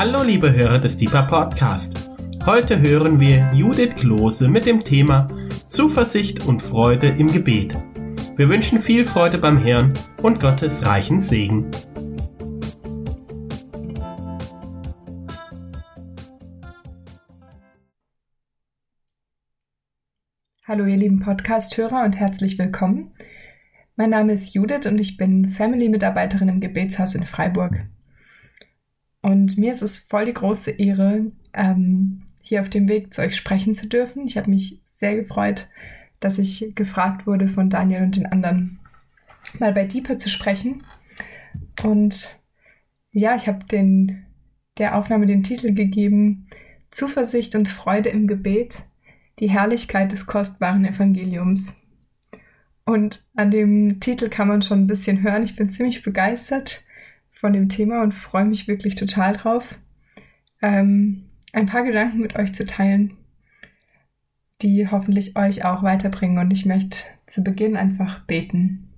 Hallo liebe Hörer des Deeper Podcast. Heute hören wir Judith Klose mit dem Thema Zuversicht und Freude im Gebet. Wir wünschen viel Freude beim Herrn und Gottes reichen Segen. Hallo ihr lieben Podcast-Hörer und herzlich willkommen. Mein Name ist Judith und ich bin Family-Mitarbeiterin im Gebetshaus in Freiburg. Und mir ist es voll die große Ehre, ähm, hier auf dem Weg zu euch sprechen zu dürfen. Ich habe mich sehr gefreut, dass ich gefragt wurde von Daniel und den anderen, mal bei Deeper zu sprechen. Und ja, ich habe der Aufnahme den Titel gegeben Zuversicht und Freude im Gebet, die Herrlichkeit des kostbaren Evangeliums. Und an dem Titel kann man schon ein bisschen hören. Ich bin ziemlich begeistert von dem Thema und freue mich wirklich total drauf, ähm, ein paar Gedanken mit euch zu teilen, die hoffentlich euch auch weiterbringen. Und ich möchte zu Beginn einfach beten.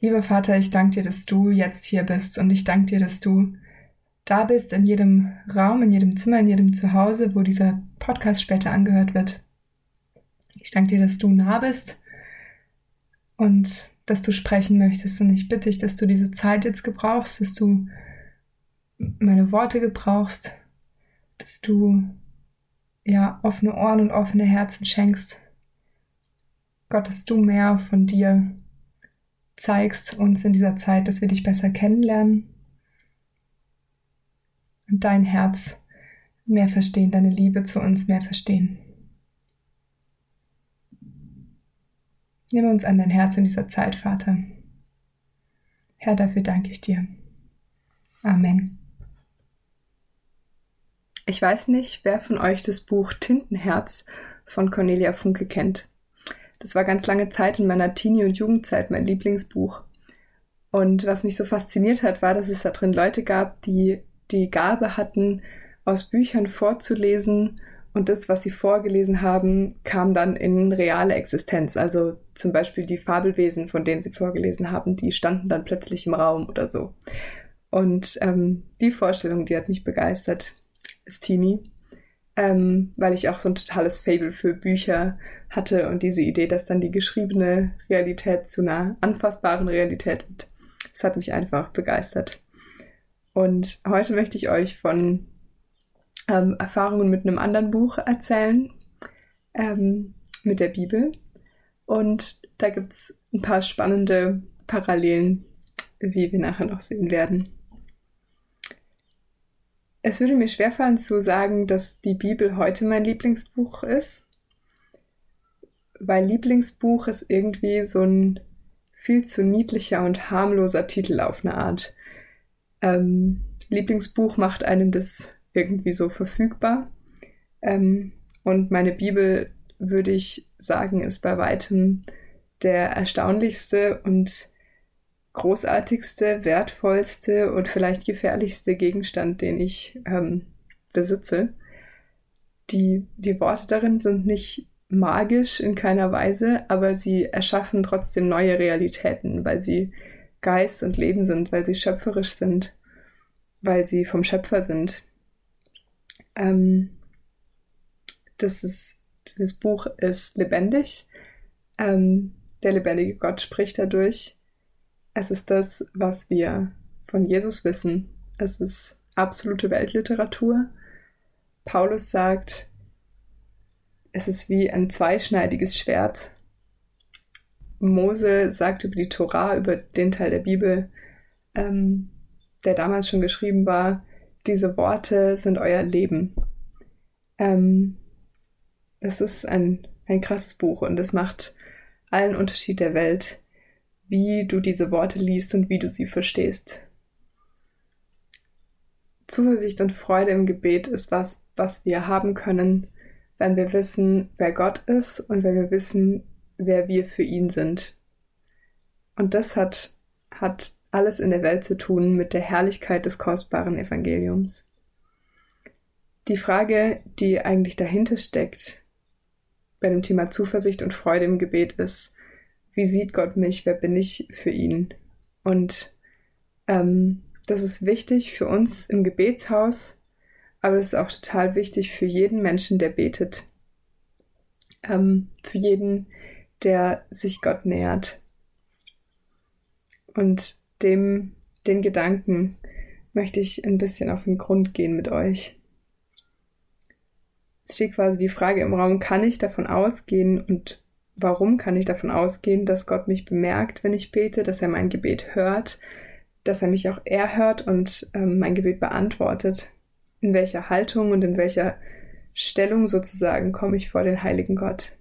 Lieber Vater, ich danke dir, dass du jetzt hier bist und ich danke dir, dass du da bist in jedem Raum, in jedem Zimmer, in jedem Zuhause, wo dieser Podcast später angehört wird. Ich danke dir, dass du nah bist und dass du sprechen möchtest. Und ich bitte dich, dass du diese Zeit jetzt gebrauchst, dass du meine Worte gebrauchst, dass du ja offene Ohren und offene Herzen schenkst. Gott, dass du mehr von dir zeigst uns in dieser Zeit, dass wir dich besser kennenlernen und dein Herz mehr verstehen, deine Liebe zu uns mehr verstehen. Nimm uns an dein Herz in dieser Zeit, Vater. Herr, dafür danke ich dir. Amen. Ich weiß nicht, wer von euch das Buch Tintenherz von Cornelia Funke kennt. Das war ganz lange Zeit in meiner Teenie- und Jugendzeit mein Lieblingsbuch. Und was mich so fasziniert hat, war, dass es da drin Leute gab, die die Gabe hatten, aus Büchern vorzulesen und das, was sie vorgelesen haben, kam dann in reale Existenz. Also zum Beispiel die Fabelwesen, von denen sie vorgelesen haben, die standen dann plötzlich im Raum oder so. Und ähm, die Vorstellung, die hat mich begeistert, ist Teenie, ähm, weil ich auch so ein totales Fable für Bücher hatte und diese Idee, dass dann die geschriebene Realität zu einer anfassbaren Realität wird. Das hat mich einfach begeistert. Und heute möchte ich euch von ähm, Erfahrungen mit einem anderen Buch erzählen, ähm, mit der Bibel. Und da gibt es ein paar spannende Parallelen, wie wir nachher noch sehen werden. Es würde mir schwerfallen zu sagen, dass die Bibel heute mein Lieblingsbuch ist, weil Lieblingsbuch ist irgendwie so ein viel zu niedlicher und harmloser Titel auf eine Art. Ähm, Lieblingsbuch macht einem das irgendwie so verfügbar. Ähm, und meine Bibel, würde ich sagen, ist bei weitem der erstaunlichste und großartigste, wertvollste und vielleicht gefährlichste Gegenstand, den ich ähm, besitze. Die, die Worte darin sind nicht magisch in keiner Weise, aber sie erschaffen trotzdem neue Realitäten, weil sie Geist und Leben sind, weil sie schöpferisch sind, weil sie vom Schöpfer sind. Ähm, das ist, dieses Buch ist lebendig. Ähm, der lebendige Gott spricht dadurch. Es ist das, was wir von Jesus wissen. Es ist absolute Weltliteratur. Paulus sagt, es ist wie ein zweischneidiges Schwert. Mose sagt über die Torah, über den Teil der Bibel, ähm, der damals schon geschrieben war, diese Worte sind euer Leben. Ähm, es ist ein, ein krasses Buch und es macht allen Unterschied der Welt, wie du diese Worte liest und wie du sie verstehst. Zuversicht und Freude im Gebet ist was, was wir haben können, wenn wir wissen, wer Gott ist und wenn wir wissen, wer wir für ihn sind. Und das hat, hat alles in der Welt zu tun mit der Herrlichkeit des kostbaren Evangeliums. Die Frage, die eigentlich dahinter steckt bei dem Thema Zuversicht und Freude im Gebet ist, wie sieht Gott mich, wer bin ich für ihn? Und ähm, das ist wichtig für uns im Gebetshaus, aber es ist auch total wichtig für jeden Menschen, der betet. Ähm, für jeden, der sich Gott nähert. Und dem, den Gedanken möchte ich ein bisschen auf den Grund gehen mit euch. Es steht quasi die Frage im Raum, kann ich davon ausgehen und warum kann ich davon ausgehen, dass Gott mich bemerkt, wenn ich bete, dass er mein Gebet hört, dass er mich auch erhört und ähm, mein Gebet beantwortet? In welcher Haltung und in welcher Stellung sozusagen komme ich vor den heiligen Gott?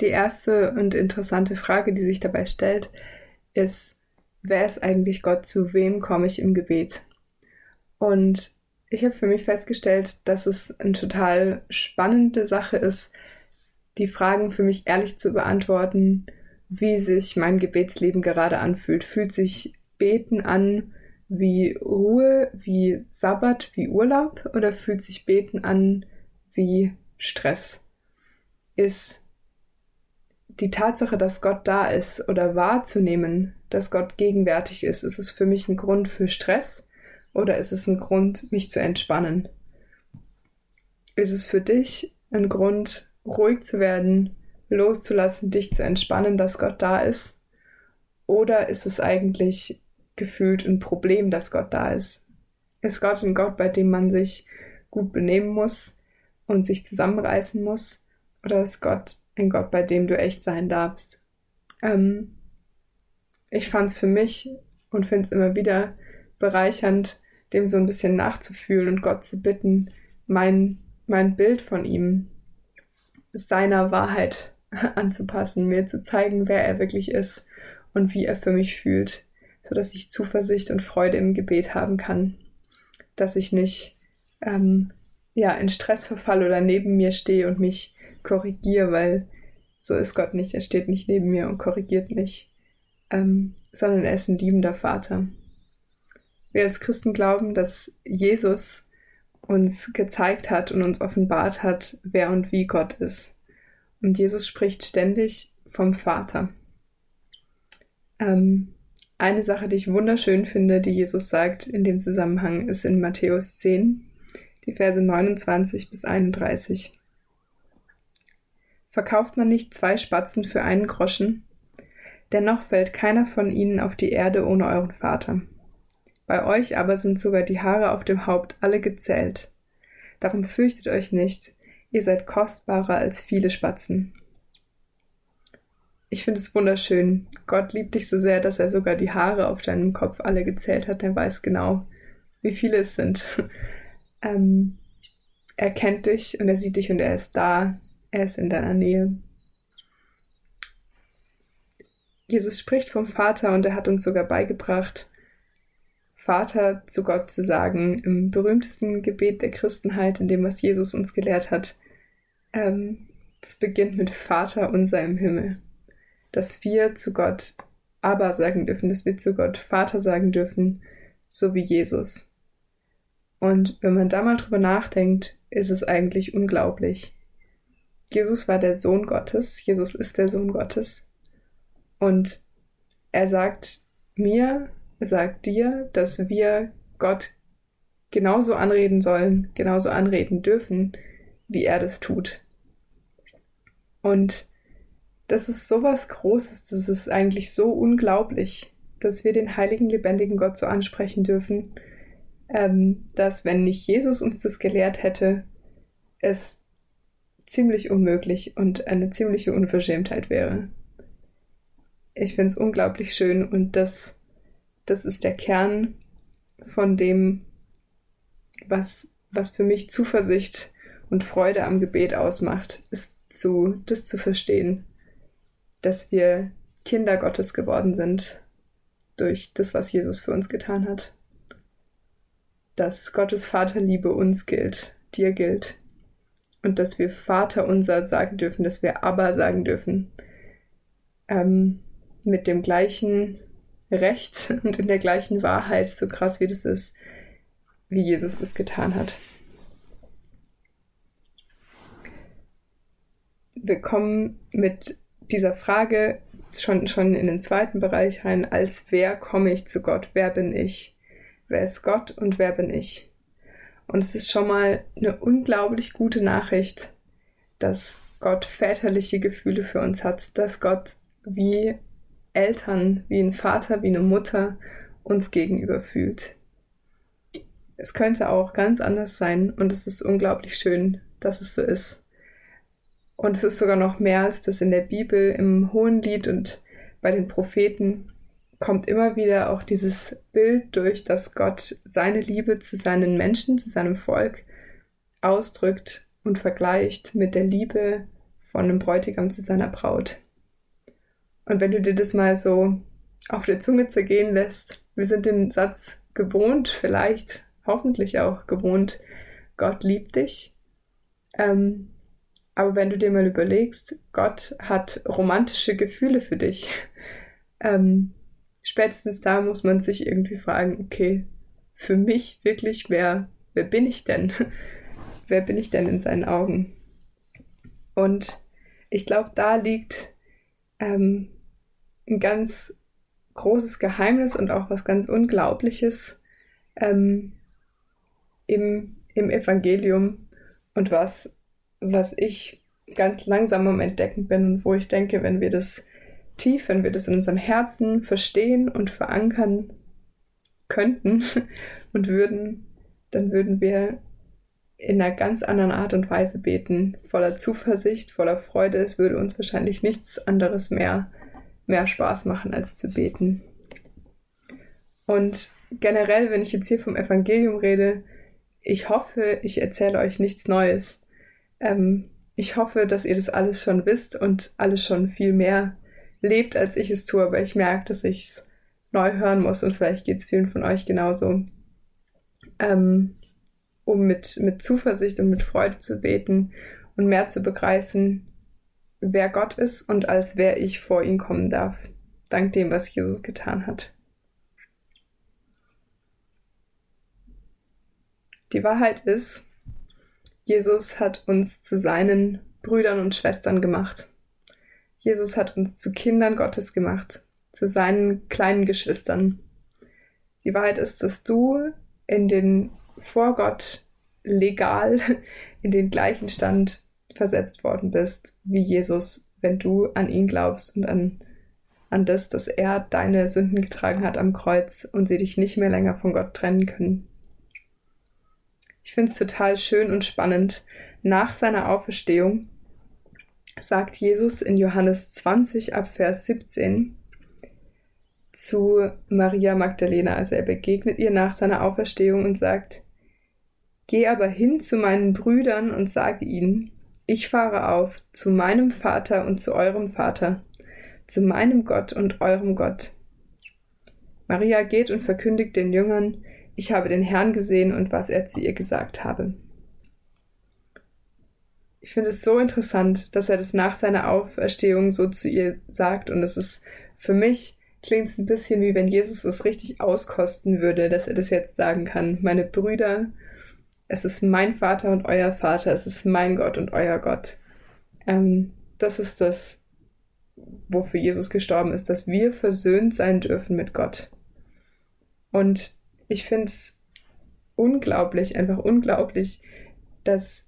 Die erste und interessante Frage, die sich dabei stellt, ist, wer ist eigentlich Gott, zu wem komme ich im Gebet? Und ich habe für mich festgestellt, dass es eine total spannende Sache ist, die Fragen für mich ehrlich zu beantworten, wie sich mein Gebetsleben gerade anfühlt. Fühlt sich Beten an wie Ruhe, wie Sabbat, wie Urlaub oder fühlt sich Beten an wie Stress? Ist die Tatsache, dass Gott da ist oder wahrzunehmen, dass Gott gegenwärtig ist, ist es für mich ein Grund für Stress oder ist es ein Grund, mich zu entspannen? Ist es für dich ein Grund, ruhig zu werden, loszulassen, dich zu entspannen, dass Gott da ist? Oder ist es eigentlich gefühlt ein Problem, dass Gott da ist? Ist Gott ein Gott, bei dem man sich gut benehmen muss und sich zusammenreißen muss? Oder ist Gott ein Gott, bei dem du echt sein darfst? Ähm, ich fand es für mich und finde es immer wieder bereichernd, dem so ein bisschen nachzufühlen und Gott zu bitten, mein, mein Bild von ihm, seiner Wahrheit anzupassen, mir zu zeigen, wer er wirklich ist und wie er für mich fühlt, so dass ich Zuversicht und Freude im Gebet haben kann, dass ich nicht ähm, ja in Stress verfalle oder neben mir stehe und mich korrigiere, weil so ist Gott nicht. Er steht nicht neben mir und korrigiert mich, ähm, sondern er ist ein liebender Vater. Wir als Christen glauben, dass Jesus uns gezeigt hat und uns offenbart hat, wer und wie Gott ist. Und Jesus spricht ständig vom Vater. Ähm, eine Sache, die ich wunderschön finde, die Jesus sagt in dem Zusammenhang, ist in Matthäus 10, die Verse 29 bis 31. Verkauft man nicht zwei Spatzen für einen Groschen? Dennoch fällt keiner von ihnen auf die Erde ohne euren Vater. Bei euch aber sind sogar die Haare auf dem Haupt alle gezählt. Darum fürchtet euch nicht, ihr seid kostbarer als viele Spatzen. Ich finde es wunderschön. Gott liebt dich so sehr, dass er sogar die Haare auf deinem Kopf alle gezählt hat. Er weiß genau, wie viele es sind. ähm, er kennt dich und er sieht dich und er ist da. Er ist in deiner Nähe. Jesus spricht vom Vater und er hat uns sogar beigebracht, Vater zu Gott zu sagen, im berühmtesten Gebet der Christenheit, in dem was Jesus uns gelehrt hat. Ähm, das beginnt mit Vater unser im Himmel. Dass wir zu Gott aber sagen dürfen, dass wir zu Gott Vater sagen dürfen, so wie Jesus. Und wenn man da mal drüber nachdenkt, ist es eigentlich unglaublich. Jesus war der Sohn Gottes, Jesus ist der Sohn Gottes. Und er sagt mir, sagt dir, dass wir Gott genauso anreden sollen, genauso anreden dürfen, wie er das tut. Und das ist so was Großes, das ist eigentlich so unglaublich, dass wir den heiligen, lebendigen Gott so ansprechen dürfen, ähm, dass wenn nicht Jesus uns das gelehrt hätte, es ziemlich unmöglich und eine ziemliche Unverschämtheit wäre. Ich finde es unglaublich schön und das das ist der Kern von dem, was, was für mich Zuversicht und Freude am Gebet ausmacht, ist zu, das zu verstehen, dass wir Kinder Gottes geworden sind durch das, was Jesus für uns getan hat. Dass Gottes Vaterliebe uns gilt, dir gilt. Und dass wir Vater unser sagen dürfen, dass wir aber sagen dürfen. Ähm, mit dem gleichen Recht und in der gleichen Wahrheit, so krass wie das ist, wie Jesus es getan hat. Wir kommen mit dieser Frage, schon, schon in den zweiten Bereich rein, als wer komme ich zu Gott? Wer bin ich? Wer ist Gott und wer bin ich? Und es ist schon mal eine unglaublich gute Nachricht, dass Gott väterliche Gefühle für uns hat, dass Gott wie Eltern, wie ein Vater, wie eine Mutter uns gegenüber fühlt. Es könnte auch ganz anders sein und es ist unglaublich schön, dass es so ist. Und es ist sogar noch mehr als das in der Bibel, im Hohenlied und bei den Propheten kommt immer wieder auch dieses Bild durch, dass Gott seine Liebe zu seinen Menschen, zu seinem Volk ausdrückt und vergleicht mit der Liebe von einem Bräutigam zu seiner Braut. Und wenn du dir das mal so auf der Zunge zergehen lässt, wir sind den Satz gewohnt, vielleicht, hoffentlich auch gewohnt, Gott liebt dich. Ähm, aber wenn du dir mal überlegst, Gott hat romantische Gefühle für dich, ähm, spätestens da muss man sich irgendwie fragen, okay, für mich wirklich, wer, wer bin ich denn? wer bin ich denn in seinen Augen? Und ich glaube, da liegt ähm, ein ganz großes Geheimnis und auch was ganz Unglaubliches ähm, im, im Evangelium und was, was ich ganz langsam am Entdecken bin und wo ich denke, wenn wir das tief, wenn wir das in unserem Herzen verstehen und verankern könnten und würden, dann würden wir in einer ganz anderen Art und Weise beten, voller Zuversicht, voller Freude. Es würde uns wahrscheinlich nichts anderes mehr, mehr Spaß machen, als zu beten. Und generell, wenn ich jetzt hier vom Evangelium rede, ich hoffe, ich erzähle euch nichts Neues. Ähm, ich hoffe, dass ihr das alles schon wisst und alles schon viel mehr lebt, als ich es tue, aber ich merke, dass ich es neu hören muss und vielleicht geht es vielen von euch genauso. Ähm, um mit, mit Zuversicht und mit Freude zu beten und mehr zu begreifen, wer Gott ist und als wer ich vor ihn kommen darf, dank dem, was Jesus getan hat. Die Wahrheit ist, Jesus hat uns zu seinen Brüdern und Schwestern gemacht. Jesus hat uns zu Kindern Gottes gemacht, zu seinen kleinen Geschwistern. Die Wahrheit ist, dass du in den vor Gott legal in den gleichen Stand versetzt worden bist wie Jesus, wenn du an ihn glaubst und an, an das, dass er deine Sünden getragen hat am Kreuz und sie dich nicht mehr länger von Gott trennen können. Ich finde es total schön und spannend. Nach seiner Auferstehung sagt Jesus in Johannes 20 ab Vers 17, zu Maria Magdalena. Also er begegnet ihr nach seiner Auferstehung und sagt, Geh aber hin zu meinen Brüdern und sage ihnen, ich fahre auf zu meinem Vater und zu eurem Vater, zu meinem Gott und eurem Gott. Maria geht und verkündigt den Jüngern, ich habe den Herrn gesehen und was er zu ihr gesagt habe. Ich finde es so interessant, dass er das nach seiner Auferstehung so zu ihr sagt und es ist für mich klingt es ein bisschen wie wenn Jesus es richtig auskosten würde, dass er das jetzt sagen kann. Meine Brüder es ist mein Vater und euer Vater, es ist mein Gott und euer Gott. Ähm, das ist das, wofür Jesus gestorben ist, dass wir versöhnt sein dürfen mit Gott. Und ich finde es unglaublich, einfach unglaublich, dass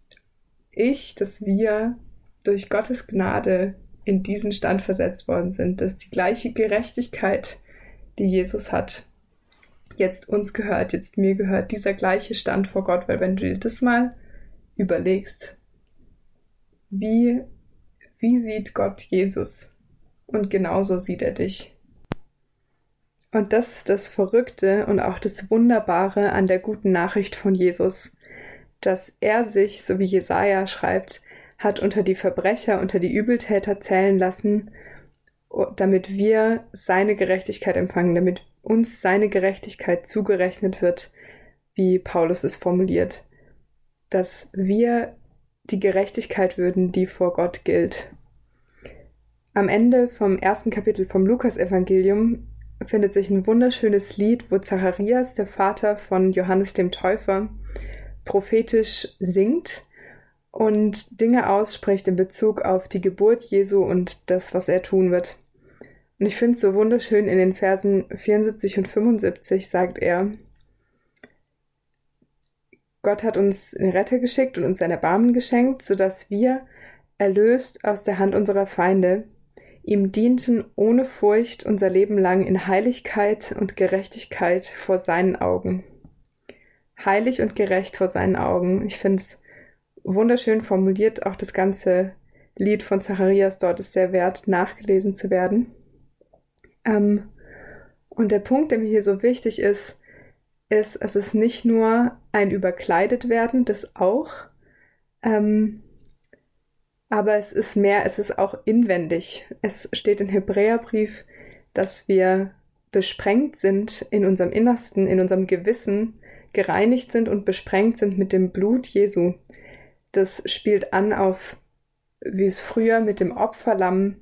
ich, dass wir durch Gottes Gnade in diesen Stand versetzt worden sind, dass die gleiche Gerechtigkeit, die Jesus hat, jetzt uns gehört, jetzt mir gehört, dieser gleiche Stand vor Gott, weil wenn du dir das mal überlegst, wie, wie sieht Gott Jesus? Und genauso sieht er dich. Und das ist das Verrückte und auch das Wunderbare an der guten Nachricht von Jesus, dass er sich, so wie Jesaja schreibt, hat unter die Verbrecher, unter die Übeltäter zählen lassen, damit wir seine Gerechtigkeit empfangen, damit uns seine Gerechtigkeit zugerechnet wird, wie Paulus es formuliert, dass wir die Gerechtigkeit würden, die vor Gott gilt. Am Ende vom ersten Kapitel vom Lukasevangelium findet sich ein wunderschönes Lied, wo Zacharias, der Vater von Johannes dem Täufer, prophetisch singt und Dinge ausspricht in Bezug auf die Geburt Jesu und das, was er tun wird. Und ich finde es so wunderschön, in den Versen 74 und 75 sagt er, Gott hat uns den Retter geschickt und uns sein Erbarmen geschenkt, sodass wir, erlöst aus der Hand unserer Feinde, ihm dienten ohne Furcht unser Leben lang in Heiligkeit und Gerechtigkeit vor seinen Augen. Heilig und gerecht vor seinen Augen. Ich finde es wunderschön formuliert. Auch das ganze Lied von Zacharias dort ist sehr wert, nachgelesen zu werden. Ähm, und der Punkt, der mir hier so wichtig ist, ist, es ist nicht nur ein überkleidet werden, das auch, ähm, aber es ist mehr, es ist auch inwendig. Es steht im Hebräerbrief, dass wir besprengt sind in unserem Innersten, in unserem Gewissen, gereinigt sind und besprengt sind mit dem Blut Jesu. Das spielt an auf, wie es früher mit dem Opferlamm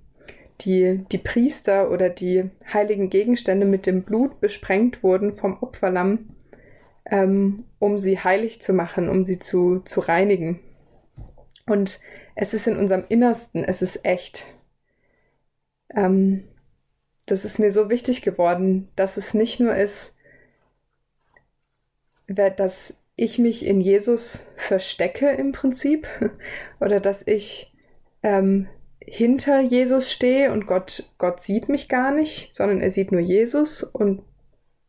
die, die Priester oder die heiligen Gegenstände mit dem Blut besprengt wurden vom Opferlamm, ähm, um sie heilig zu machen, um sie zu, zu reinigen. Und es ist in unserem Innersten, es ist echt. Ähm, das ist mir so wichtig geworden, dass es nicht nur ist, dass ich mich in Jesus verstecke im Prinzip oder dass ich ähm, hinter Jesus stehe und Gott, Gott sieht mich gar nicht, sondern er sieht nur Jesus und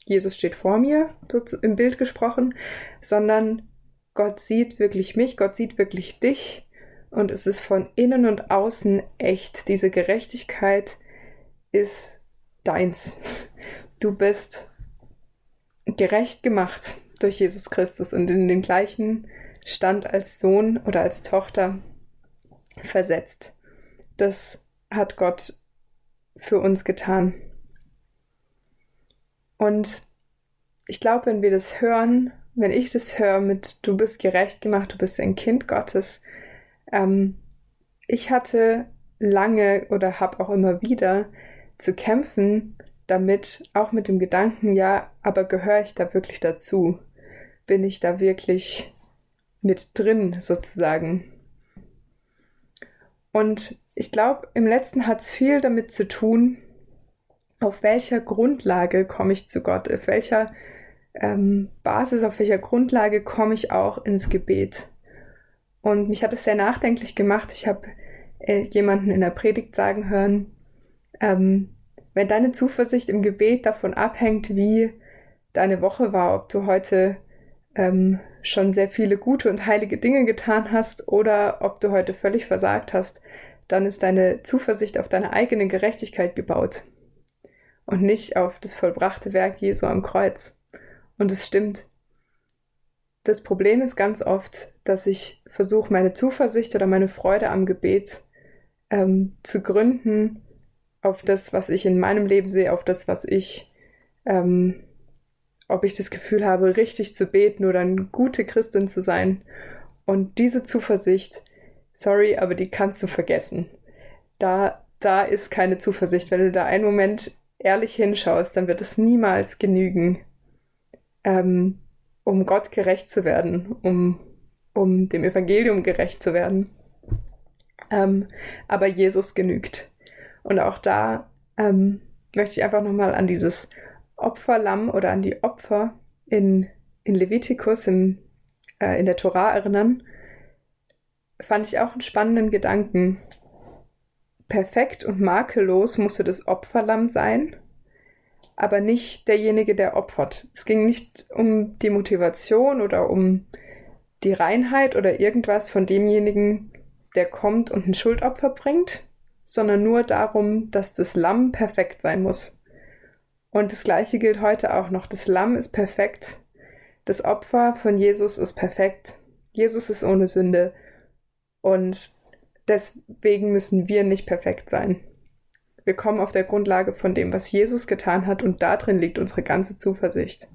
Jesus steht vor mir, so im Bild gesprochen, sondern Gott sieht wirklich mich, Gott sieht wirklich dich und es ist von innen und außen echt. Diese Gerechtigkeit ist deins. Du bist gerecht gemacht durch Jesus Christus und in den gleichen Stand als Sohn oder als Tochter versetzt. Das hat Gott für uns getan. Und ich glaube, wenn wir das hören, wenn ich das höre mit du bist gerecht gemacht, du bist ein Kind Gottes, ähm, ich hatte lange oder habe auch immer wieder zu kämpfen damit, auch mit dem Gedanken, ja, aber gehöre ich da wirklich dazu? Bin ich da wirklich mit drin sozusagen? Und ich glaube, im letzten hat es viel damit zu tun, auf welcher Grundlage komme ich zu Gott, auf welcher ähm, Basis, auf welcher Grundlage komme ich auch ins Gebet. Und mich hat es sehr nachdenklich gemacht. Ich habe äh, jemanden in der Predigt sagen hören, ähm, wenn deine Zuversicht im Gebet davon abhängt, wie deine Woche war, ob du heute ähm, schon sehr viele gute und heilige Dinge getan hast oder ob du heute völlig versagt hast, dann ist deine Zuversicht auf deine eigene Gerechtigkeit gebaut und nicht auf das vollbrachte Werk Jesu am Kreuz. Und es stimmt. Das Problem ist ganz oft, dass ich versuche, meine Zuversicht oder meine Freude am Gebet ähm, zu gründen auf das, was ich in meinem Leben sehe, auf das, was ich, ähm, ob ich das Gefühl habe, richtig zu beten oder eine gute Christin zu sein. Und diese Zuversicht, sorry, aber die kannst du vergessen. Da, da ist keine Zuversicht. Wenn du da einen Moment ehrlich hinschaust, dann wird es niemals genügen, ähm, um Gott gerecht zu werden, um, um dem Evangelium gerecht zu werden. Ähm, aber Jesus genügt. Und auch da ähm, möchte ich einfach nochmal an dieses Opferlamm oder an die Opfer in, in Levitikus, in, äh, in der Torah erinnern. Fand ich auch einen spannenden Gedanken. Perfekt und makellos musste das Opferlamm sein aber nicht derjenige, der opfert. Es ging nicht um die Motivation oder um die Reinheit oder irgendwas von demjenigen, der kommt und ein Schuldopfer bringt, sondern nur darum, dass das Lamm perfekt sein muss. Und das Gleiche gilt heute auch noch. Das Lamm ist perfekt. Das Opfer von Jesus ist perfekt. Jesus ist ohne Sünde. Und deswegen müssen wir nicht perfekt sein. Wir kommen auf der Grundlage von dem, was Jesus getan hat, und darin liegt unsere ganze Zuversicht.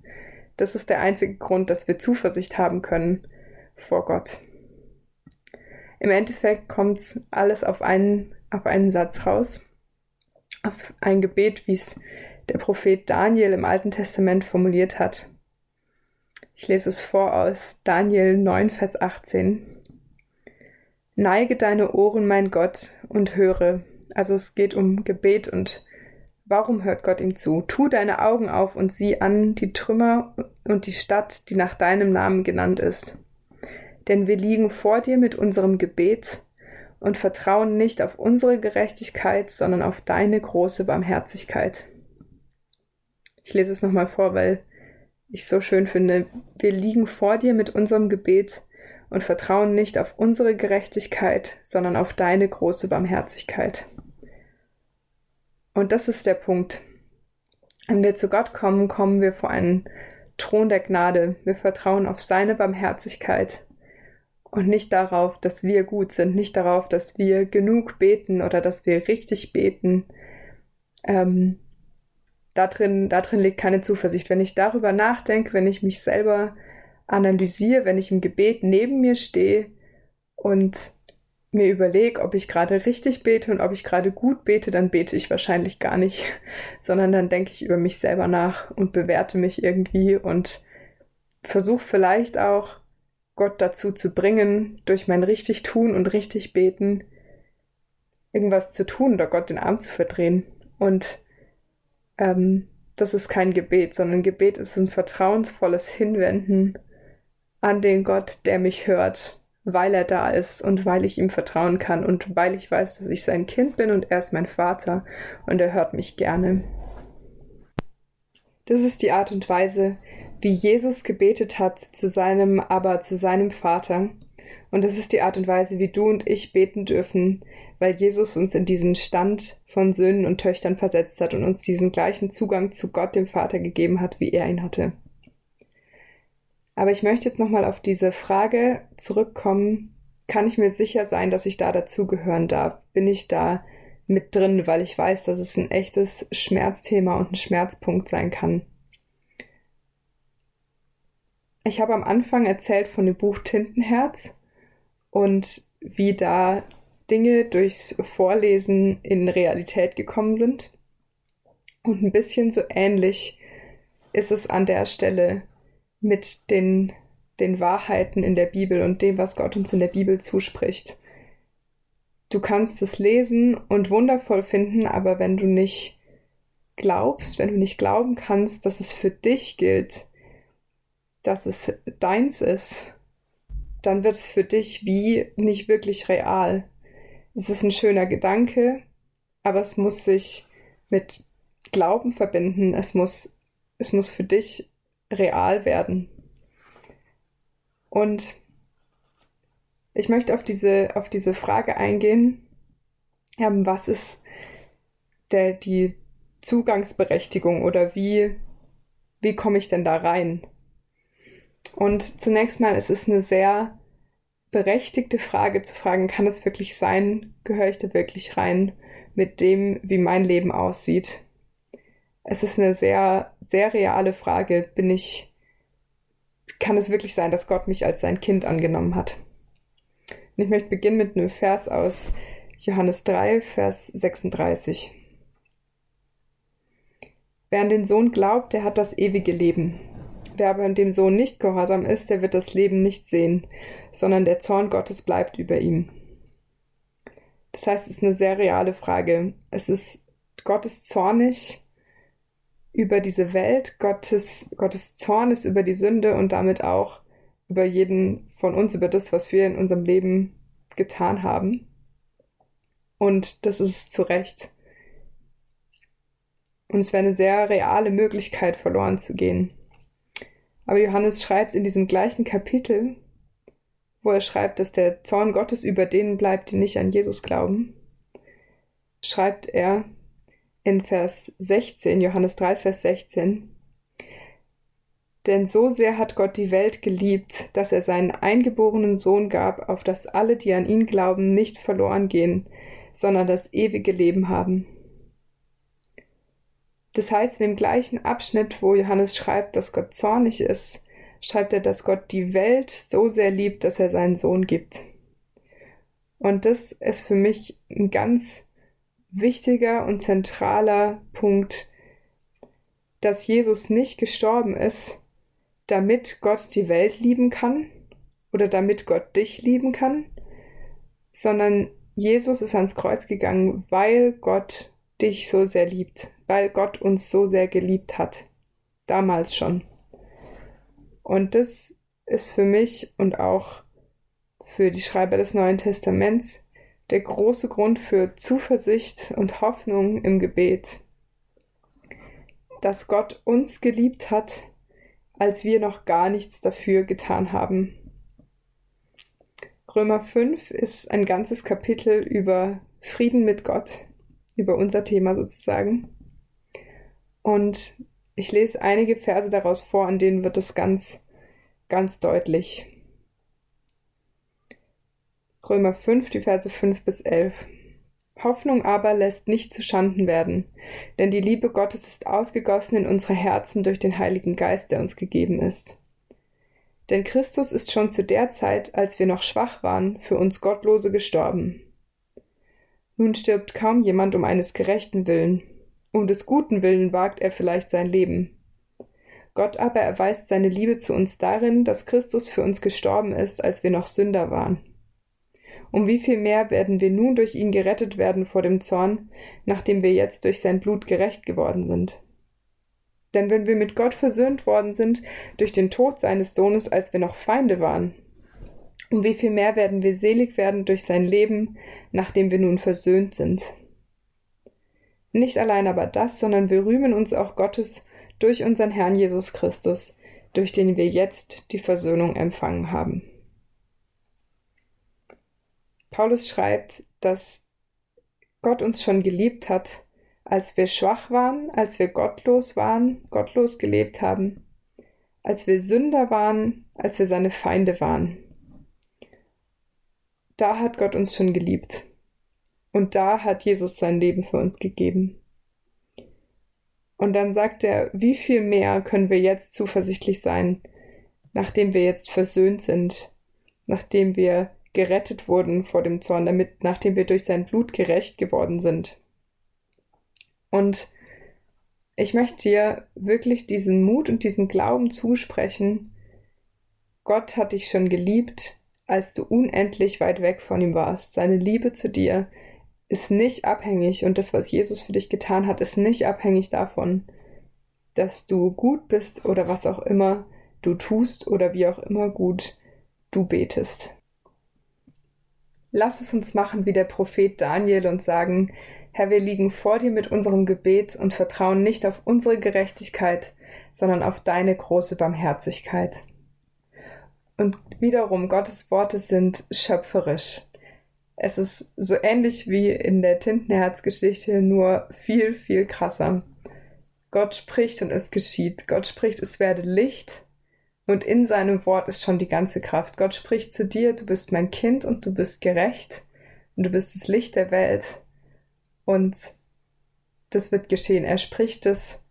Das ist der einzige Grund, dass wir Zuversicht haben können vor Gott. Im Endeffekt kommt es alles auf einen, auf einen Satz raus, auf ein Gebet, wie es der Prophet Daniel im Alten Testament formuliert hat. Ich lese es vor aus Daniel 9, Vers 18. Neige deine Ohren, mein Gott, und höre, also es geht um Gebet und Warum hört Gott ihm zu? Tu deine Augen auf und sieh an die Trümmer und die Stadt, die nach deinem Namen genannt ist. Denn wir liegen vor dir mit unserem Gebet und vertrauen nicht auf unsere Gerechtigkeit, sondern auf deine große Barmherzigkeit. Ich lese es nochmal vor, weil ich so schön finde. Wir liegen vor dir mit unserem Gebet und vertrauen nicht auf unsere Gerechtigkeit, sondern auf deine große Barmherzigkeit. Und das ist der Punkt. Wenn wir zu Gott kommen, kommen wir vor einen Thron der Gnade. Wir vertrauen auf seine Barmherzigkeit und nicht darauf, dass wir gut sind, nicht darauf, dass wir genug beten oder dass wir richtig beten. Ähm, da, drin, da drin liegt keine Zuversicht. Wenn ich darüber nachdenke, wenn ich mich selber analysiere, wenn ich im Gebet neben mir stehe und mir überlege, ob ich gerade richtig bete und ob ich gerade gut bete, dann bete ich wahrscheinlich gar nicht, sondern dann denke ich über mich selber nach und bewerte mich irgendwie und versuche vielleicht auch Gott dazu zu bringen, durch mein richtig tun und richtig beten, irgendwas zu tun oder Gott den Arm zu verdrehen. Und ähm, das ist kein Gebet, sondern Gebet ist ein vertrauensvolles Hinwenden an den Gott, der mich hört weil er da ist und weil ich ihm vertrauen kann und weil ich weiß, dass ich sein Kind bin und er ist mein Vater und er hört mich gerne. Das ist die Art und Weise, wie Jesus gebetet hat zu seinem, aber zu seinem Vater. Und das ist die Art und Weise, wie du und ich beten dürfen, weil Jesus uns in diesen Stand von Söhnen und Töchtern versetzt hat und uns diesen gleichen Zugang zu Gott, dem Vater, gegeben hat, wie er ihn hatte. Aber ich möchte jetzt nochmal auf diese Frage zurückkommen. Kann ich mir sicher sein, dass ich da dazugehören darf? Bin ich da mit drin, weil ich weiß, dass es ein echtes Schmerzthema und ein Schmerzpunkt sein kann? Ich habe am Anfang erzählt von dem Buch Tintenherz und wie da Dinge durchs Vorlesen in Realität gekommen sind. Und ein bisschen so ähnlich ist es an der Stelle mit den, den Wahrheiten in der Bibel und dem, was Gott uns in der Bibel zuspricht. Du kannst es lesen und wundervoll finden, aber wenn du nicht glaubst, wenn du nicht glauben kannst, dass es für dich gilt, dass es deins ist, dann wird es für dich wie nicht wirklich real. Es ist ein schöner Gedanke, aber es muss sich mit Glauben verbinden. Es muss, es muss für dich real werden. Und ich möchte auf diese, auf diese Frage eingehen, ähm, was ist der, die Zugangsberechtigung oder wie, wie komme ich denn da rein? Und zunächst mal ist es eine sehr berechtigte Frage zu fragen, kann es wirklich sein, gehöre ich da wirklich rein mit dem, wie mein Leben aussieht? es ist eine sehr, sehr reale Frage. Bin ich, kann es wirklich sein, dass Gott mich als sein Kind angenommen hat? Und ich möchte beginnen mit einem Vers aus Johannes 3, Vers 36. Wer an den Sohn glaubt, der hat das ewige Leben. Wer aber dem Sohn nicht gehorsam ist, der wird das Leben nicht sehen, sondern der Zorn Gottes bleibt über ihm. Das heißt, es ist eine sehr reale Frage. Es ist, Gott ist zornig über diese Welt, Gottes, Gottes Zorn ist über die Sünde und damit auch über jeden von uns, über das, was wir in unserem Leben getan haben. Und das ist zu Recht. Und es wäre eine sehr reale Möglichkeit, verloren zu gehen. Aber Johannes schreibt in diesem gleichen Kapitel, wo er schreibt, dass der Zorn Gottes über denen bleibt, die nicht an Jesus glauben, schreibt er, in Vers 16, Johannes 3, Vers 16. Denn so sehr hat Gott die Welt geliebt, dass er seinen eingeborenen Sohn gab, auf dass alle, die an ihn glauben, nicht verloren gehen, sondern das ewige Leben haben. Das heißt, in dem gleichen Abschnitt, wo Johannes schreibt, dass Gott zornig ist, schreibt er, dass Gott die Welt so sehr liebt, dass er seinen Sohn gibt. Und das ist für mich ein ganz wichtiger und zentraler Punkt, dass Jesus nicht gestorben ist, damit Gott die Welt lieben kann oder damit Gott dich lieben kann, sondern Jesus ist ans Kreuz gegangen, weil Gott dich so sehr liebt, weil Gott uns so sehr geliebt hat. Damals schon. Und das ist für mich und auch für die Schreiber des Neuen Testaments der große Grund für Zuversicht und Hoffnung im Gebet. Dass Gott uns geliebt hat, als wir noch gar nichts dafür getan haben. Römer 5 ist ein ganzes Kapitel über Frieden mit Gott, über unser Thema sozusagen. Und ich lese einige Verse daraus vor, an denen wird es ganz, ganz deutlich. Römer 5, die Verse 5 bis 11. Hoffnung aber lässt nicht zu Schanden werden, denn die Liebe Gottes ist ausgegossen in unsere Herzen durch den Heiligen Geist, der uns gegeben ist. Denn Christus ist schon zu der Zeit, als wir noch schwach waren, für uns Gottlose gestorben. Nun stirbt kaum jemand um eines gerechten Willen, um des guten Willen wagt er vielleicht sein Leben. Gott aber erweist seine Liebe zu uns darin, dass Christus für uns gestorben ist, als wir noch Sünder waren um wie viel mehr werden wir nun durch ihn gerettet werden vor dem Zorn, nachdem wir jetzt durch sein Blut gerecht geworden sind. Denn wenn wir mit Gott versöhnt worden sind durch den Tod seines Sohnes, als wir noch Feinde waren, um wie viel mehr werden wir selig werden durch sein Leben, nachdem wir nun versöhnt sind. Nicht allein aber das, sondern wir rühmen uns auch Gottes durch unseren Herrn Jesus Christus, durch den wir jetzt die Versöhnung empfangen haben. Paulus schreibt, dass Gott uns schon geliebt hat, als wir schwach waren, als wir gottlos waren, gottlos gelebt haben, als wir Sünder waren, als wir seine Feinde waren. Da hat Gott uns schon geliebt. Und da hat Jesus sein Leben für uns gegeben. Und dann sagt er, wie viel mehr können wir jetzt zuversichtlich sein, nachdem wir jetzt versöhnt sind, nachdem wir gerettet wurden vor dem Zorn, damit, nachdem wir durch sein Blut gerecht geworden sind. Und ich möchte dir wirklich diesen Mut und diesen Glauben zusprechen. Gott hat dich schon geliebt, als du unendlich weit weg von ihm warst. Seine Liebe zu dir ist nicht abhängig und das, was Jesus für dich getan hat, ist nicht abhängig davon, dass du gut bist oder was auch immer du tust oder wie auch immer gut du betest. Lass es uns machen wie der Prophet Daniel und sagen, Herr, wir liegen vor dir mit unserem Gebet und vertrauen nicht auf unsere Gerechtigkeit, sondern auf deine große Barmherzigkeit. Und wiederum, Gottes Worte sind schöpferisch. Es ist so ähnlich wie in der Tintenherzgeschichte, nur viel, viel krasser. Gott spricht und es geschieht. Gott spricht, es werde Licht und in seinem Wort ist schon die ganze Kraft. Gott spricht zu dir, du bist mein Kind und du bist gerecht und du bist das Licht der Welt. Und das wird geschehen. Er spricht es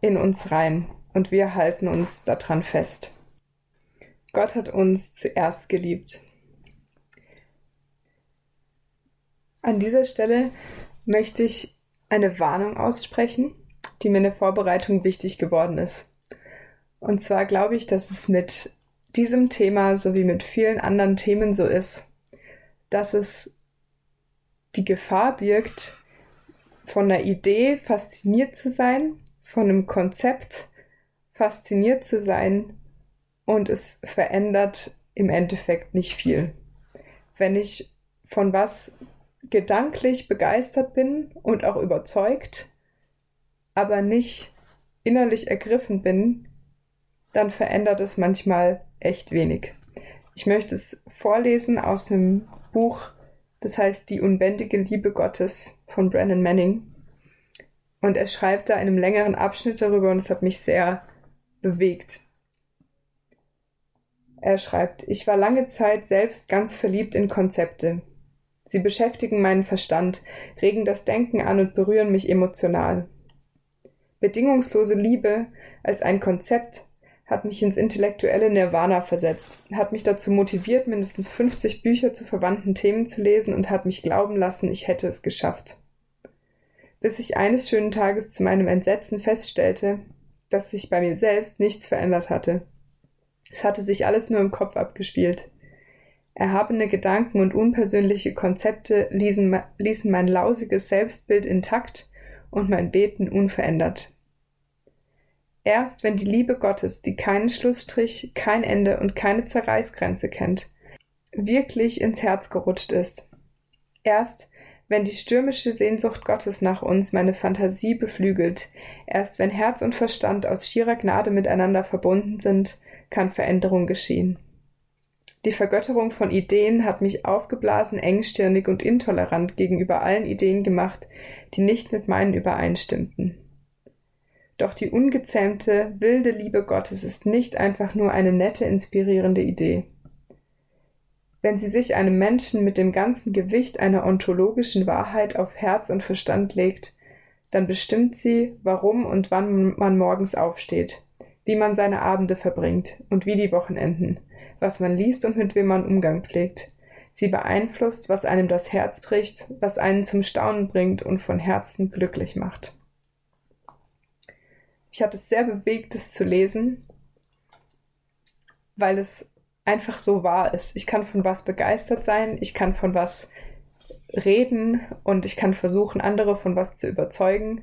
in uns rein und wir halten uns daran fest. Gott hat uns zuerst geliebt. An dieser Stelle möchte ich eine Warnung aussprechen, die mir in der Vorbereitung wichtig geworden ist. Und zwar glaube ich, dass es mit diesem Thema sowie mit vielen anderen Themen so ist, dass es die Gefahr birgt, von einer Idee fasziniert zu sein, von einem Konzept fasziniert zu sein und es verändert im Endeffekt nicht viel. Wenn ich von was gedanklich begeistert bin und auch überzeugt, aber nicht innerlich ergriffen bin, dann verändert es manchmal echt wenig. Ich möchte es vorlesen aus einem Buch, das heißt Die unbändige Liebe Gottes von Brandon Manning. Und er schreibt da in einem längeren Abschnitt darüber und es hat mich sehr bewegt. Er schreibt, ich war lange Zeit selbst ganz verliebt in Konzepte. Sie beschäftigen meinen Verstand, regen das Denken an und berühren mich emotional. Bedingungslose Liebe als ein Konzept hat mich ins intellektuelle Nirvana versetzt, hat mich dazu motiviert, mindestens 50 Bücher zu verwandten Themen zu lesen und hat mich glauben lassen, ich hätte es geschafft. Bis ich eines schönen Tages zu meinem Entsetzen feststellte, dass sich bei mir selbst nichts verändert hatte. Es hatte sich alles nur im Kopf abgespielt. Erhabene Gedanken und unpersönliche Konzepte ließen, ließen mein lausiges Selbstbild intakt und mein Beten unverändert. Erst wenn die Liebe Gottes, die keinen Schlussstrich, kein Ende und keine Zerreißgrenze kennt, wirklich ins Herz gerutscht ist. Erst wenn die stürmische Sehnsucht Gottes nach uns meine Fantasie beflügelt, erst wenn Herz und Verstand aus schierer Gnade miteinander verbunden sind, kann Veränderung geschehen. Die Vergötterung von Ideen hat mich aufgeblasen, engstirnig und intolerant gegenüber allen Ideen gemacht, die nicht mit meinen übereinstimmten. Doch die ungezähmte, wilde Liebe Gottes ist nicht einfach nur eine nette, inspirierende Idee. Wenn sie sich einem Menschen mit dem ganzen Gewicht einer ontologischen Wahrheit auf Herz und Verstand legt, dann bestimmt sie, warum und wann man morgens aufsteht, wie man seine Abende verbringt und wie die Wochenenden, was man liest und mit wem man Umgang pflegt. Sie beeinflusst, was einem das Herz bricht, was einen zum Staunen bringt und von Herzen glücklich macht. Ich hatte es sehr bewegt, es zu lesen, weil es einfach so wahr ist. Ich kann von was begeistert sein, ich kann von was reden und ich kann versuchen, andere von was zu überzeugen.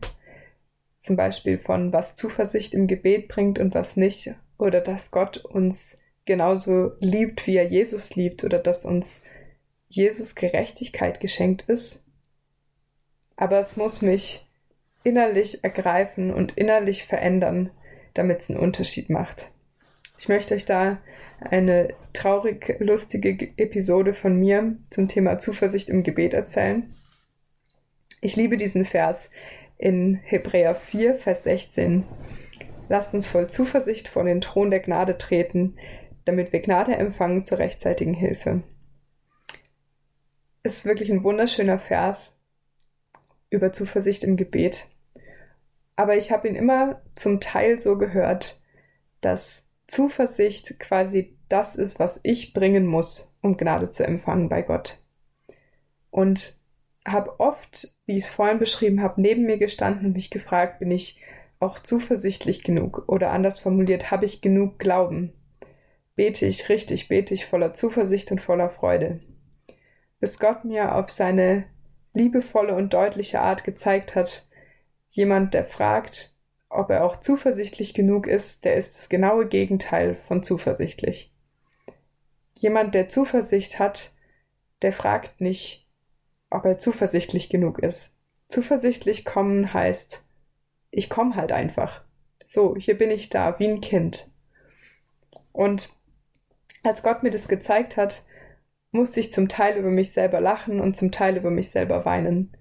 Zum Beispiel von was Zuversicht im Gebet bringt und was nicht. Oder dass Gott uns genauso liebt, wie er Jesus liebt. Oder dass uns Jesus Gerechtigkeit geschenkt ist. Aber es muss mich innerlich ergreifen und innerlich verändern, damit es einen Unterschied macht. Ich möchte euch da eine traurig lustige Episode von mir zum Thema Zuversicht im Gebet erzählen. Ich liebe diesen Vers in Hebräer 4, Vers 16. Lasst uns voll Zuversicht vor den Thron der Gnade treten, damit wir Gnade empfangen zur rechtzeitigen Hilfe. Es ist wirklich ein wunderschöner Vers über Zuversicht im Gebet. Aber ich habe ihn immer zum Teil so gehört, dass Zuversicht quasi das ist, was ich bringen muss, um Gnade zu empfangen bei Gott. Und habe oft, wie ich es vorhin beschrieben habe, neben mir gestanden und mich gefragt, bin ich auch zuversichtlich genug? Oder anders formuliert, habe ich genug Glauben? Bete ich richtig, bete ich voller Zuversicht und voller Freude? Bis Gott mir auf seine liebevolle und deutliche Art gezeigt hat, jemand, der fragt, ob er auch zuversichtlich genug ist, der ist das genaue Gegenteil von zuversichtlich. Jemand, der Zuversicht hat, der fragt nicht, ob er zuversichtlich genug ist. Zuversichtlich kommen heißt, ich komme halt einfach. So, hier bin ich da, wie ein Kind. Und als Gott mir das gezeigt hat, musste ich zum Teil über mich selber lachen und zum Teil über mich selber weinen,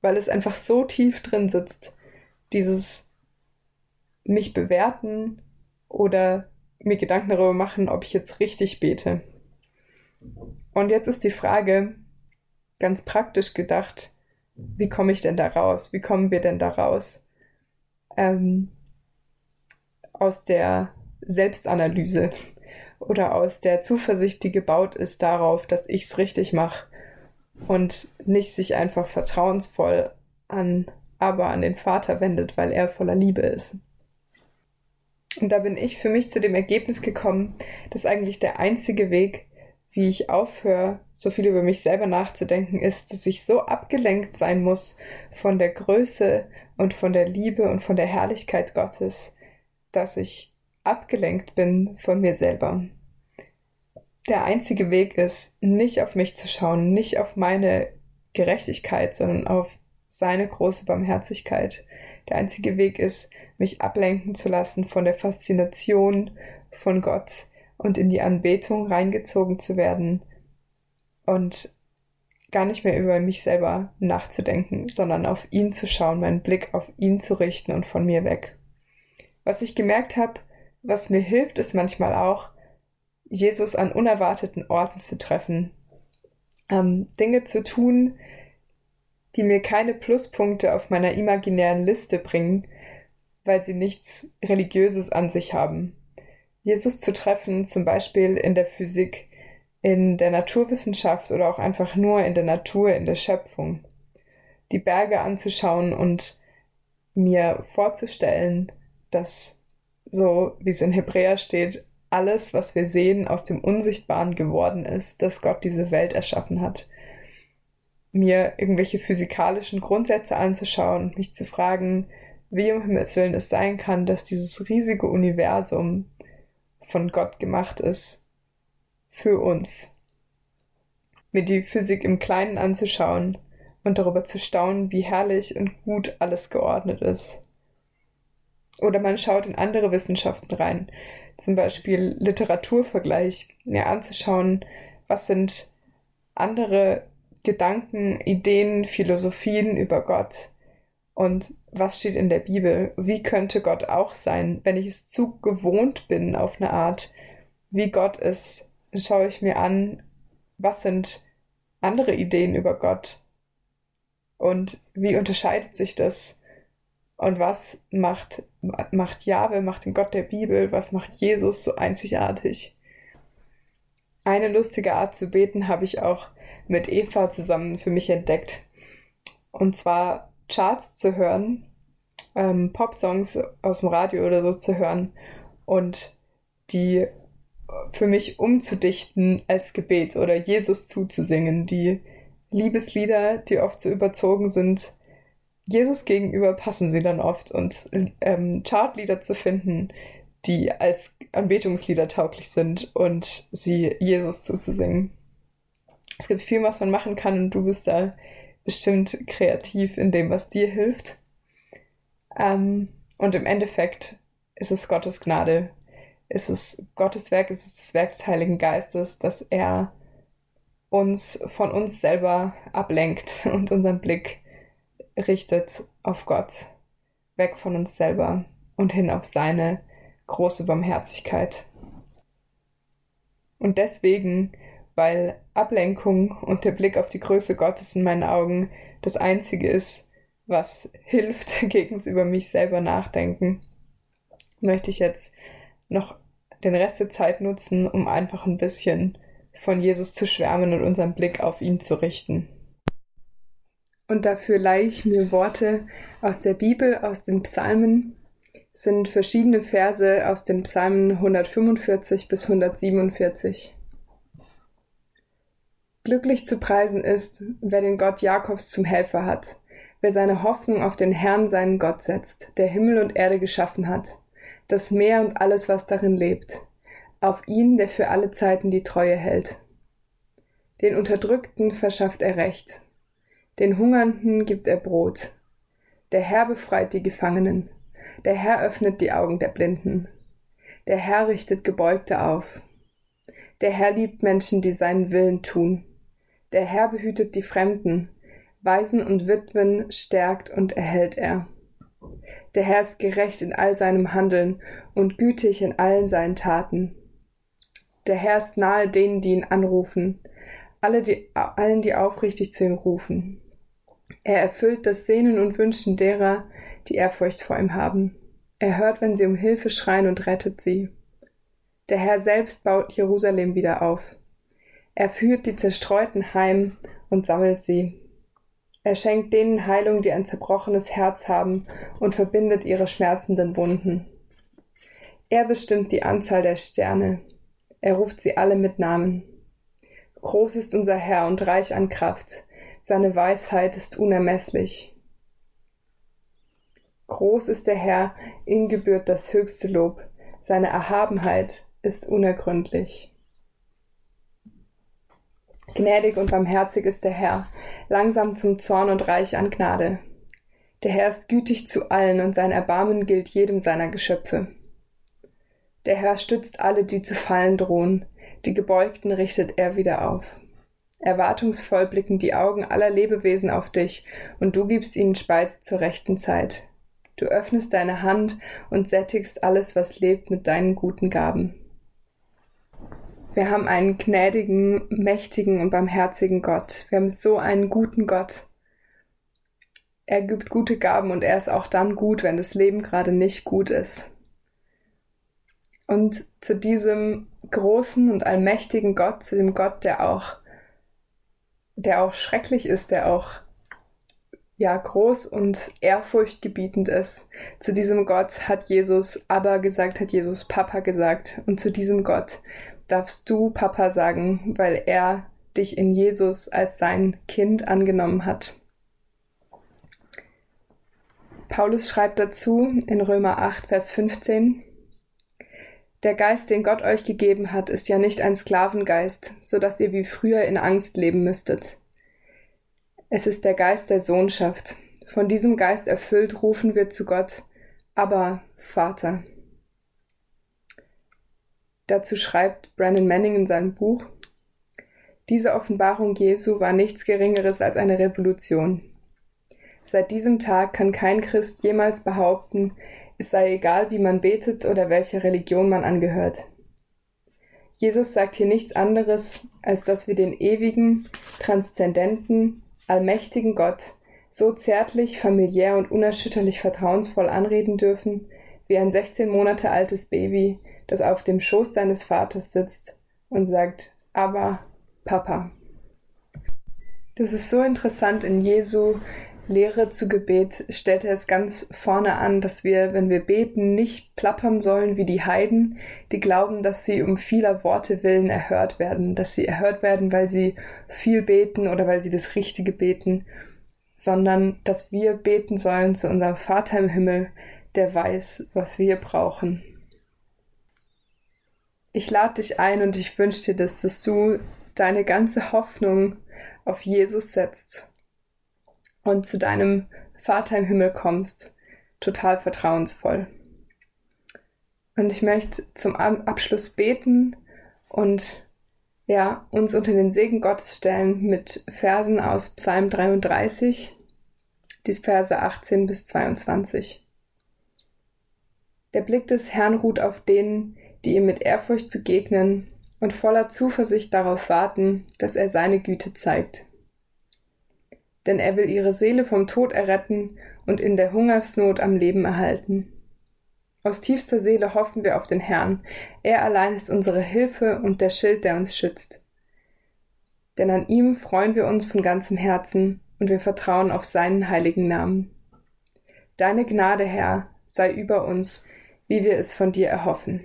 weil es einfach so tief drin sitzt, dieses mich bewerten oder mir Gedanken darüber machen, ob ich jetzt richtig bete. Und jetzt ist die Frage, ganz praktisch gedacht, wie komme ich denn da raus? Wie kommen wir denn da raus? Ähm, aus der Selbstanalyse oder aus der Zuversicht, die gebaut ist darauf, dass ich es richtig mache und nicht sich einfach vertrauensvoll an, aber an den Vater wendet, weil er voller Liebe ist. Und da bin ich für mich zu dem Ergebnis gekommen, dass eigentlich der einzige Weg, wie ich aufhöre, so viel über mich selber nachzudenken, ist, dass ich so abgelenkt sein muss von der Größe und von der Liebe und von der Herrlichkeit Gottes, dass ich abgelenkt bin von mir selber. Der einzige Weg ist, nicht auf mich zu schauen, nicht auf meine Gerechtigkeit, sondern auf seine große Barmherzigkeit. Der einzige Weg ist, mich ablenken zu lassen von der Faszination von Gott und in die Anbetung reingezogen zu werden und gar nicht mehr über mich selber nachzudenken, sondern auf ihn zu schauen, meinen Blick auf ihn zu richten und von mir weg. Was ich gemerkt habe, was mir hilft, ist manchmal auch, Jesus an unerwarteten Orten zu treffen, ähm, Dinge zu tun, die mir keine Pluspunkte auf meiner imaginären Liste bringen, weil sie nichts Religiöses an sich haben. Jesus zu treffen, zum Beispiel in der Physik, in der Naturwissenschaft oder auch einfach nur in der Natur, in der Schöpfung. Die Berge anzuschauen und mir vorzustellen, dass so wie es in Hebräer steht, alles, was wir sehen, aus dem Unsichtbaren geworden ist, dass Gott diese Welt erschaffen hat mir irgendwelche physikalischen Grundsätze anzuschauen und mich zu fragen, wie um Himmels Willen es sein kann, dass dieses riesige Universum von Gott gemacht ist für uns. Mir die Physik im Kleinen anzuschauen und darüber zu staunen, wie herrlich und gut alles geordnet ist. Oder man schaut in andere Wissenschaften rein, zum Beispiel Literaturvergleich, mir anzuschauen, was sind andere Gedanken, Ideen, Philosophien über Gott und was steht in der Bibel? Wie könnte Gott auch sein, wenn ich es zu gewohnt bin auf eine Art, wie Gott ist, schaue ich mir an, was sind andere Ideen über Gott und wie unterscheidet sich das und was macht, macht Jahwe, macht den Gott der Bibel, was macht Jesus so einzigartig? Eine lustige Art zu beten habe ich auch mit Eva zusammen für mich entdeckt. Und zwar Charts zu hören, ähm, Pop-Songs aus dem Radio oder so zu hören und die für mich umzudichten als Gebet oder Jesus zuzusingen. Die Liebeslieder, die oft so überzogen sind, Jesus gegenüber passen sie dann oft und ähm, Chartlieder zu finden, die als Anbetungslieder tauglich sind und sie Jesus zuzusingen. Es gibt viel, was man machen kann und du bist da bestimmt kreativ in dem, was dir hilft. Ähm, und im Endeffekt ist es Gottes Gnade, ist es Gottes Werk, ist es das Werk des Heiligen Geistes, dass er uns von uns selber ablenkt und unseren Blick richtet auf Gott, weg von uns selber und hin auf seine große Barmherzigkeit. Und deswegen, weil Ablenkung und der Blick auf die Größe Gottes in meinen Augen das Einzige ist, was hilft, gegenüber mich selber nachdenken, möchte ich jetzt noch den Rest der Zeit nutzen, um einfach ein bisschen von Jesus zu schwärmen und unseren Blick auf ihn zu richten. Und dafür leihe ich mir Worte aus der Bibel, aus den Psalmen, sind verschiedene Verse aus den Psalmen 145 bis 147. Glücklich zu preisen ist, wer den Gott Jakobs zum Helfer hat, wer seine Hoffnung auf den Herrn seinen Gott setzt, der Himmel und Erde geschaffen hat, das Meer und alles, was darin lebt, auf ihn, der für alle Zeiten die Treue hält. Den Unterdrückten verschafft er Recht, den Hungernden gibt er Brot. Der Herr befreit die Gefangenen, der Herr öffnet die Augen der Blinden, der Herr richtet Gebeugte auf. Der Herr liebt Menschen, die seinen Willen tun. Der Herr behütet die Fremden, Waisen und Witwen stärkt und erhält er. Der Herr ist gerecht in all seinem Handeln und gütig in allen seinen Taten. Der Herr ist nahe denen, die ihn anrufen, alle die, allen, die aufrichtig zu ihm rufen. Er erfüllt das Sehnen und Wünschen derer, die Ehrfurcht vor ihm haben. Er hört, wenn sie um Hilfe schreien und rettet sie. Der Herr selbst baut Jerusalem wieder auf. Er führt die Zerstreuten heim und sammelt sie. Er schenkt denen Heilung, die ein zerbrochenes Herz haben, und verbindet ihre schmerzenden Wunden. Er bestimmt die Anzahl der Sterne. Er ruft sie alle mit Namen. Groß ist unser Herr und reich an Kraft. Seine Weisheit ist unermesslich. Groß ist der Herr, ihm gebührt das höchste Lob. Seine Erhabenheit ist unergründlich. Gnädig und barmherzig ist der Herr, langsam zum Zorn und reich an Gnade. Der Herr ist gütig zu allen und sein Erbarmen gilt jedem seiner Geschöpfe. Der Herr stützt alle, die zu fallen drohen, die Gebeugten richtet er wieder auf. Erwartungsvoll blicken die Augen aller Lebewesen auf dich, und du gibst ihnen Speise zur rechten Zeit. Du öffnest deine Hand und sättigst alles, was lebt, mit deinen guten Gaben. Wir haben einen gnädigen, mächtigen und barmherzigen Gott. Wir haben so einen guten Gott. Er gibt gute Gaben und er ist auch dann gut, wenn das Leben gerade nicht gut ist. Und zu diesem großen und allmächtigen Gott, zu dem Gott, der auch, der auch schrecklich ist, der auch ja groß und ehrfurchtgebietend ist. Zu diesem Gott hat Jesus aber gesagt, hat Jesus Papa gesagt. Und zu diesem Gott darfst du Papa sagen, weil er dich in Jesus als sein Kind angenommen hat. Paulus schreibt dazu in Römer 8, Vers 15, Der Geist, den Gott euch gegeben hat, ist ja nicht ein Sklavengeist, so dass ihr wie früher in Angst leben müsstet. Es ist der Geist der Sohnschaft. Von diesem Geist erfüllt rufen wir zu Gott, aber Vater. Dazu schreibt Brandon Manning in seinem Buch, diese Offenbarung Jesu war nichts Geringeres als eine Revolution. Seit diesem Tag kann kein Christ jemals behaupten, es sei egal, wie man betet oder welcher Religion man angehört. Jesus sagt hier nichts anderes, als dass wir den ewigen, transzendenten, allmächtigen Gott so zärtlich, familiär und unerschütterlich vertrauensvoll anreden dürfen, wie ein 16 Monate altes Baby, das auf dem Schoß seines Vaters sitzt und sagt, aber Papa. Das ist so interessant in Jesu Lehre zu Gebet stellt er es ganz vorne an, dass wir, wenn wir beten, nicht plappern sollen wie die Heiden, die glauben, dass sie um vieler Worte willen erhört werden, dass sie erhört werden, weil sie viel beten oder weil sie das Richtige beten, sondern dass wir beten sollen zu unserem Vater im Himmel, der weiß, was wir brauchen. Ich lade dich ein und ich wünsche dir das, dass du deine ganze Hoffnung auf Jesus setzt und zu deinem Vater im Himmel kommst, total vertrauensvoll. Und ich möchte zum Abschluss beten und ja, uns unter den Segen Gottes stellen mit Versen aus Psalm 33, die Verse 18 bis 22. Der Blick des Herrn ruht auf denen, die ihm mit Ehrfurcht begegnen und voller Zuversicht darauf warten, dass er seine Güte zeigt denn er will ihre Seele vom Tod erretten und in der Hungersnot am Leben erhalten. Aus tiefster Seele hoffen wir auf den Herrn, er allein ist unsere Hilfe und der Schild, der uns schützt. Denn an ihm freuen wir uns von ganzem Herzen und wir vertrauen auf seinen heiligen Namen. Deine Gnade, Herr, sei über uns, wie wir es von dir erhoffen.